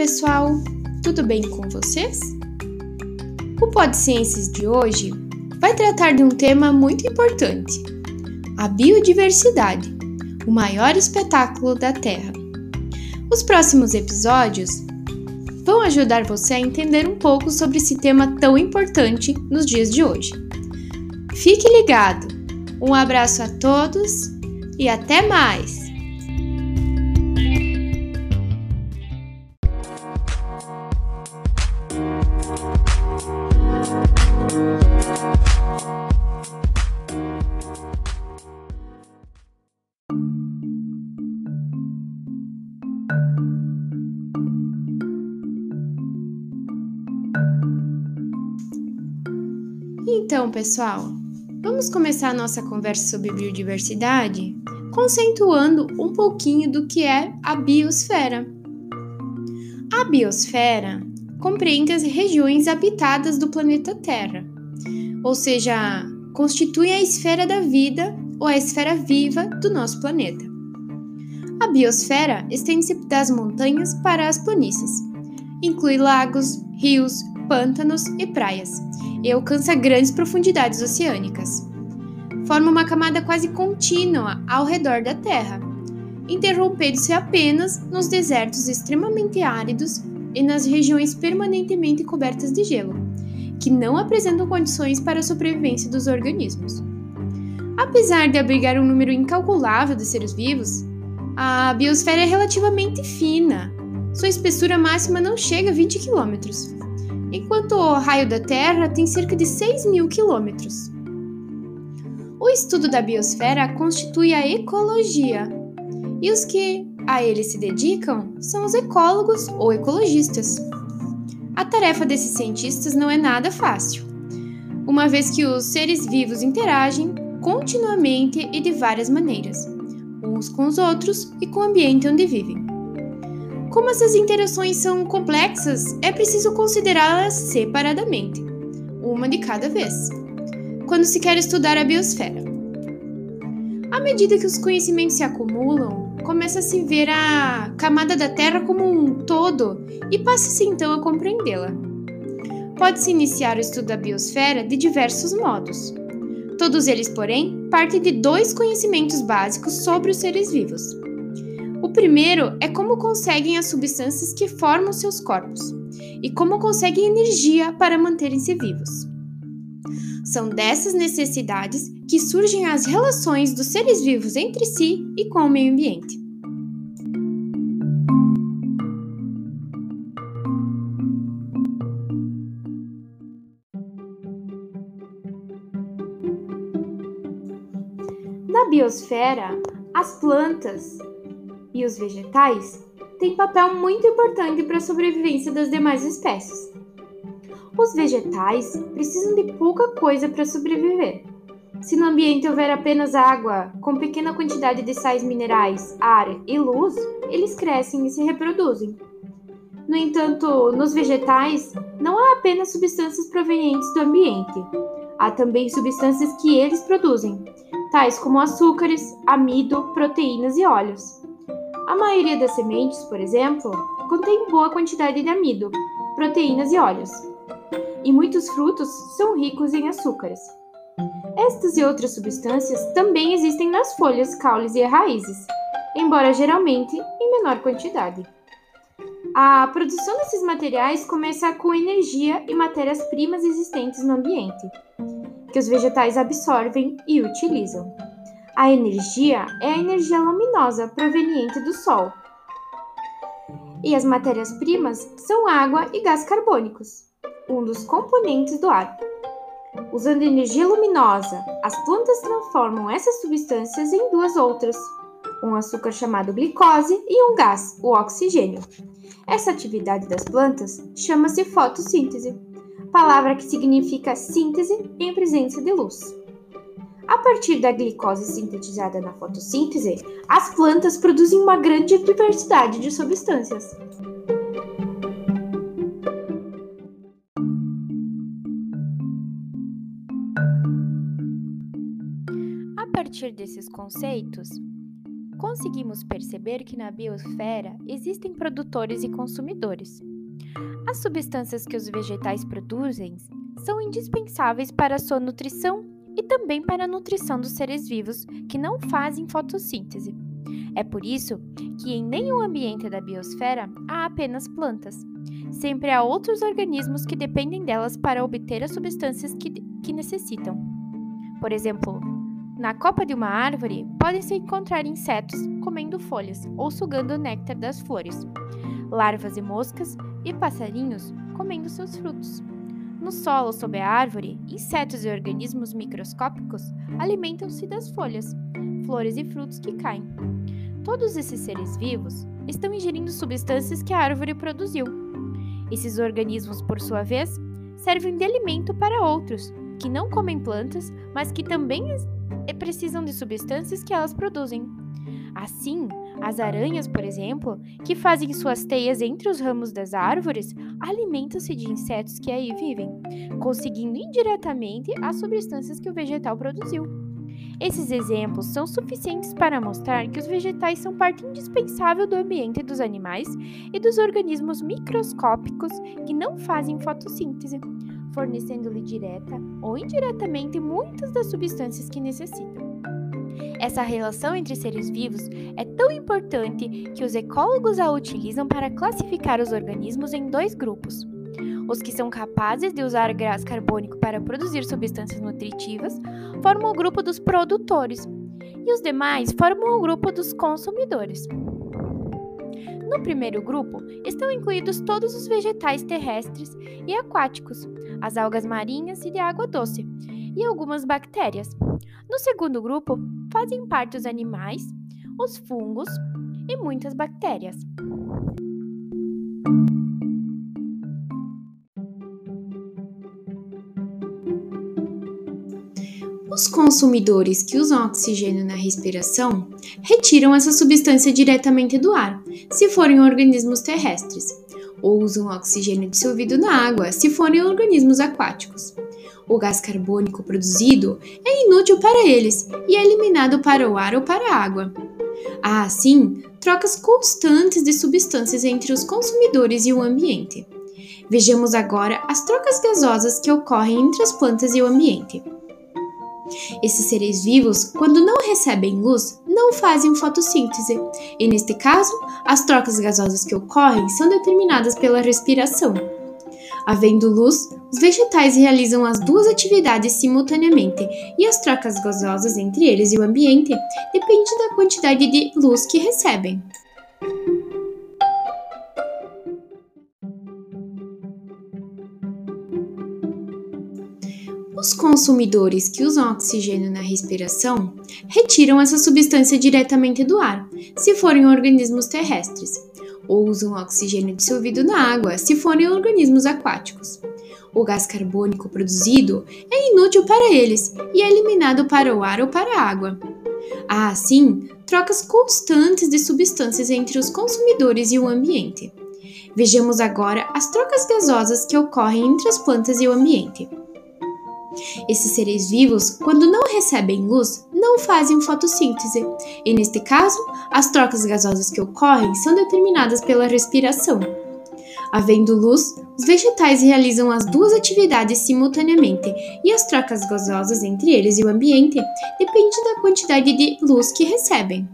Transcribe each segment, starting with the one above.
Pessoal! Tudo bem com vocês? O Pod Ciências de hoje vai tratar de um tema muito importante: a biodiversidade, o maior espetáculo da Terra. Os próximos episódios vão ajudar você a entender um pouco sobre esse tema tão importante nos dias de hoje. Fique ligado! Um abraço a todos e até mais! Então, pessoal, vamos começar a nossa conversa sobre biodiversidade conceituando um pouquinho do que é a biosfera. A biosfera compreende as regiões habitadas do planeta Terra, ou seja, constitui a esfera da vida ou a esfera viva do nosso planeta. A biosfera estende-se das montanhas para as planícies, inclui lagos, rios, pântanos e praias, e alcança grandes profundidades oceânicas. Forma uma camada quase contínua ao redor da Terra, interrompendo-se apenas nos desertos extremamente áridos e nas regiões permanentemente cobertas de gelo, que não apresentam condições para a sobrevivência dos organismos. Apesar de abrigar um número incalculável de seres vivos, a biosfera é relativamente fina. Sua espessura máxima não chega a 20 quilômetros, enquanto o raio da Terra tem cerca de 6 mil quilômetros. O estudo da biosfera constitui a ecologia, e os que a ele se dedicam são os ecólogos ou ecologistas. A tarefa desses cientistas não é nada fácil, uma vez que os seres vivos interagem continuamente e de várias maneiras, uns com os outros e com o ambiente onde vivem. Como essas interações são complexas, é preciso considerá-las separadamente, uma de cada vez, quando se quer estudar a biosfera. À medida que os conhecimentos se acumulam, começa a se ver a camada da Terra como um todo e passa-se então a compreendê-la. Pode-se iniciar o estudo da biosfera de diversos modos. Todos eles, porém, partem de dois conhecimentos básicos sobre os seres vivos o primeiro é como conseguem as substâncias que formam seus corpos e como conseguem energia para manterem-se vivos. São dessas necessidades que surgem as relações dos seres vivos entre si e com o meio ambiente. Na biosfera, as plantas e os vegetais têm papel muito importante para a sobrevivência das demais espécies. Os vegetais precisam de pouca coisa para sobreviver. Se no ambiente houver apenas água, com pequena quantidade de sais minerais, ar e luz, eles crescem e se reproduzem. No entanto, nos vegetais, não há apenas substâncias provenientes do ambiente, há também substâncias que eles produzem, tais como açúcares, amido, proteínas e óleos. A maioria das sementes, por exemplo, contém boa quantidade de amido, proteínas e óleos. E muitos frutos são ricos em açúcares. Estas e outras substâncias também existem nas folhas, caules e raízes, embora geralmente em menor quantidade. A produção desses materiais começa com energia e matérias-primas existentes no ambiente, que os vegetais absorvem e utilizam. A energia é a energia luminosa proveniente do Sol. E as matérias-primas são água e gás carbônicos, um dos componentes do ar. Usando energia luminosa, as plantas transformam essas substâncias em duas outras, um açúcar chamado glicose e um gás, o oxigênio. Essa atividade das plantas chama-se fotossíntese, palavra que significa síntese em presença de luz. A partir da glicose sintetizada na fotossíntese, as plantas produzem uma grande diversidade de substâncias. A partir desses conceitos, conseguimos perceber que na biosfera existem produtores e consumidores. As substâncias que os vegetais produzem são indispensáveis para a sua nutrição e também para a nutrição dos seres vivos que não fazem fotossíntese. É por isso que em nenhum ambiente da biosfera há apenas plantas. Sempre há outros organismos que dependem delas para obter as substâncias que, que necessitam. Por exemplo, na copa de uma árvore podem-se encontrar insetos comendo folhas ou sugando o néctar das flores, larvas e moscas e passarinhos comendo seus frutos. No solo sob a árvore, insetos e organismos microscópicos alimentam-se das folhas, flores e frutos que caem. Todos esses seres vivos estão ingerindo substâncias que a árvore produziu. Esses organismos, por sua vez, servem de alimento para outros, que não comem plantas, mas que também precisam de substâncias que elas produzem. Assim, as aranhas, por exemplo, que fazem suas teias entre os ramos das árvores, alimentam-se de insetos que aí vivem, conseguindo indiretamente as substâncias que o vegetal produziu. Esses exemplos são suficientes para mostrar que os vegetais são parte indispensável do ambiente dos animais e dos organismos microscópicos que não fazem fotossíntese, fornecendo-lhe direta ou indiretamente muitas das substâncias que necessitam. Essa relação entre seres vivos é tão importante que os ecólogos a utilizam para classificar os organismos em dois grupos. Os que são capazes de usar gás carbônico para produzir substâncias nutritivas formam o grupo dos produtores, e os demais formam o grupo dos consumidores. No primeiro grupo estão incluídos todos os vegetais terrestres e aquáticos, as algas marinhas e de água doce, e algumas bactérias. No segundo grupo, fazem parte os animais, os fungos e muitas bactérias. Os consumidores que usam oxigênio na respiração retiram essa substância diretamente do ar, se forem organismos terrestres, ou usam oxigênio dissolvido na água, se forem organismos aquáticos o gás carbônico produzido é inútil para eles e é eliminado para o ar ou para a água. Há, assim, trocas constantes de substâncias entre os consumidores e o ambiente. Vejamos agora as trocas gasosas que ocorrem entre as plantas e o ambiente. Esses seres vivos, quando não recebem luz, não fazem fotossíntese, e neste caso, as trocas gasosas que ocorrem são determinadas pela respiração. Havendo luz, os vegetais realizam as duas atividades simultaneamente e as trocas gozosas entre eles e o ambiente dependem da quantidade de luz que recebem. Os consumidores que usam oxigênio na respiração retiram essa substância diretamente do ar, se forem organismos terrestres, ou usam oxigênio dissolvido na água, se forem organismos aquáticos o gás carbônico produzido é inútil para eles e é eliminado para o ar ou para a água. Há, assim, trocas constantes de substâncias entre os consumidores e o ambiente. Vejamos agora as trocas gasosas que ocorrem entre as plantas e o ambiente. Esses seres vivos, quando não recebem luz, não fazem fotossíntese, e neste caso, as trocas gasosas que ocorrem são determinadas pela respiração. Havendo luz, os vegetais realizam as duas atividades simultaneamente e as trocas gozosas entre eles e o ambiente dependem da quantidade de luz que recebem.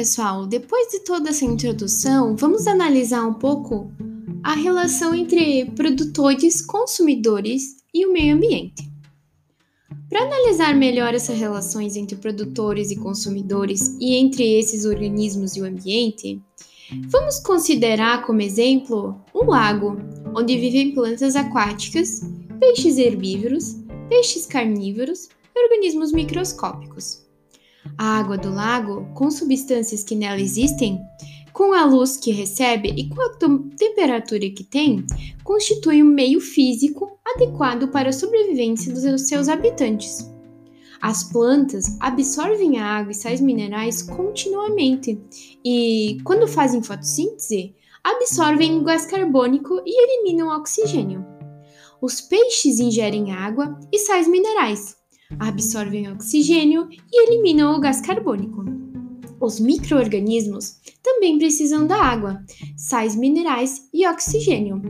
Pessoal, depois de toda essa introdução, vamos analisar um pouco a relação entre produtores, consumidores e o meio ambiente. Para analisar melhor essas relações entre produtores e consumidores e entre esses organismos e o ambiente, vamos considerar como exemplo um lago, onde vivem plantas aquáticas, peixes herbívoros, peixes carnívoros e organismos microscópicos. A água do lago, com substâncias que nela existem, com a luz que recebe e com a temperatura que tem, constitui um meio físico adequado para a sobrevivência dos seus habitantes. As plantas absorvem a água e sais minerais continuamente e, quando fazem fotossíntese, absorvem o gás carbônico e eliminam o oxigênio. Os peixes ingerem água e sais minerais, absorvem oxigênio e eliminam o gás carbônico. Os microorganismos também precisam da água, sais minerais e oxigênio,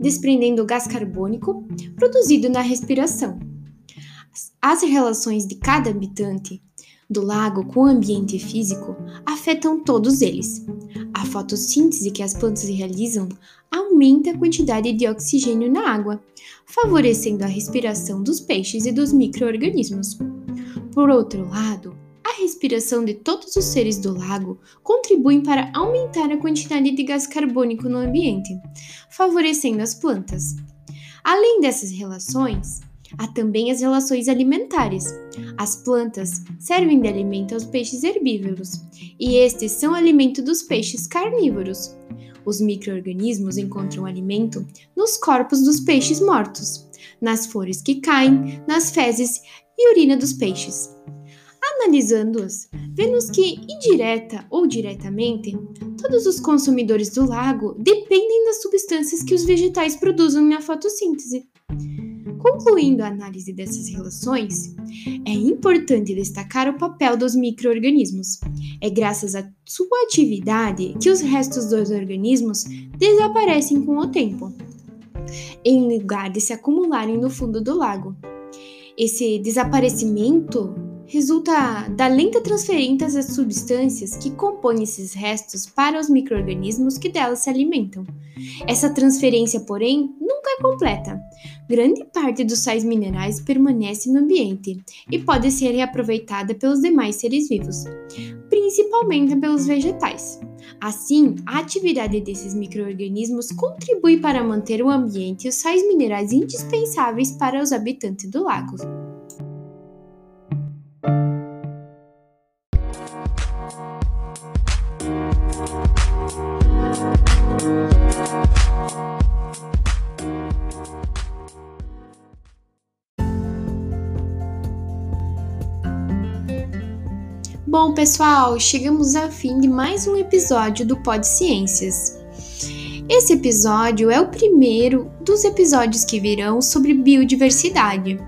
desprendendo o gás carbônico produzido na respiração. As relações de cada habitante do lago com o ambiente físico afetam todos eles. A fotossíntese que as plantas realizam aumenta a quantidade de oxigênio na água, favorecendo a respiração dos peixes e dos microorganismos. Por outro lado, a respiração de todos os seres do lago contribuem para aumentar a quantidade de gás carbônico no ambiente, favorecendo as plantas. Além dessas relações, há também as relações alimentares. As plantas servem de alimento aos peixes herbívoros, e estes são alimento dos peixes carnívoros. Os microorganismos encontram alimento nos corpos dos peixes mortos, nas flores que caem, nas fezes e urina dos peixes. Analisando-as, vemos que, indireta ou diretamente, todos os consumidores do lago dependem das substâncias que os vegetais produzem na fotossíntese. Concluindo a análise dessas relações, é importante destacar o papel dos microorganismos. É graças à sua atividade que os restos dos organismos desaparecem com o tempo, em lugar de se acumularem no fundo do lago. Esse desaparecimento resulta da lenta transferência das substâncias que compõem esses restos para os microrganismos que delas se alimentam. Essa transferência, porém, nunca é completa. Grande parte dos sais minerais permanece no ambiente e pode ser reaproveitada pelos demais seres vivos, principalmente pelos vegetais. Assim, a atividade desses microrganismos contribui para manter o ambiente e os sais minerais indispensáveis para os habitantes do lago. Bom, pessoal, chegamos ao fim de mais um episódio do Pod Ciências. Esse episódio é o primeiro dos episódios que virão sobre biodiversidade.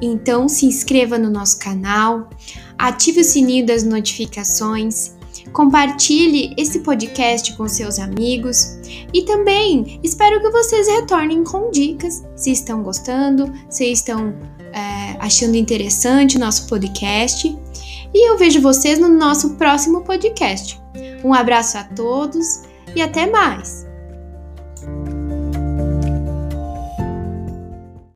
Então, se inscreva no nosso canal, ative o sininho das notificações, compartilhe esse podcast com seus amigos e também espero que vocês retornem com dicas se estão gostando, se estão é, achando interessante o nosso podcast e eu vejo vocês no nosso próximo podcast. Um abraço a todos e até mais!